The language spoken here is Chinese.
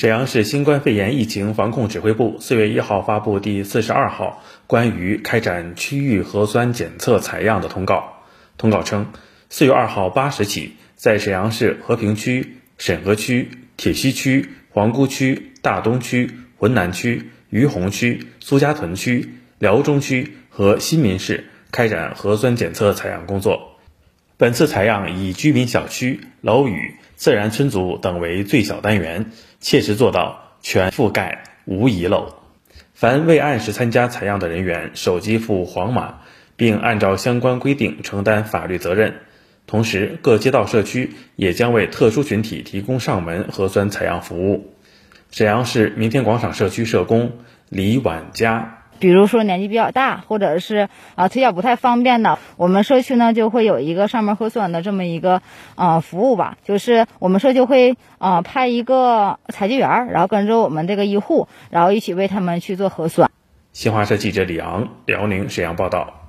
沈阳市新冠肺炎疫情防控指挥部四月一号发布第四十二号关于开展区域核酸检测采样的通告。通告称，四月二号八时起，在沈阳市和平区、沈河区、铁西区、皇姑区、大东区、浑南区、于洪区、苏家屯区、辽中区和新民市开展核酸检测采样工作。本次采样以居民小区、楼宇、自然村组等为最小单元，切实做到全覆盖、无遗漏。凡未按时参加采样的人员，手机附黄码，并按照相关规定承担法律责任。同时，各街道社区也将为特殊群体提供上门核酸采样服务。沈阳市明天广场社区社工李婉佳。比如说年纪比较大，或者是啊腿脚不太方便的，我们社区呢就会有一个上门核酸的这么一个啊服务吧，就是我们社区会啊派一个采集员，然后跟着我们这个医护，然后一起为他们去做核酸。新华社记者李昂，辽宁沈阳报道。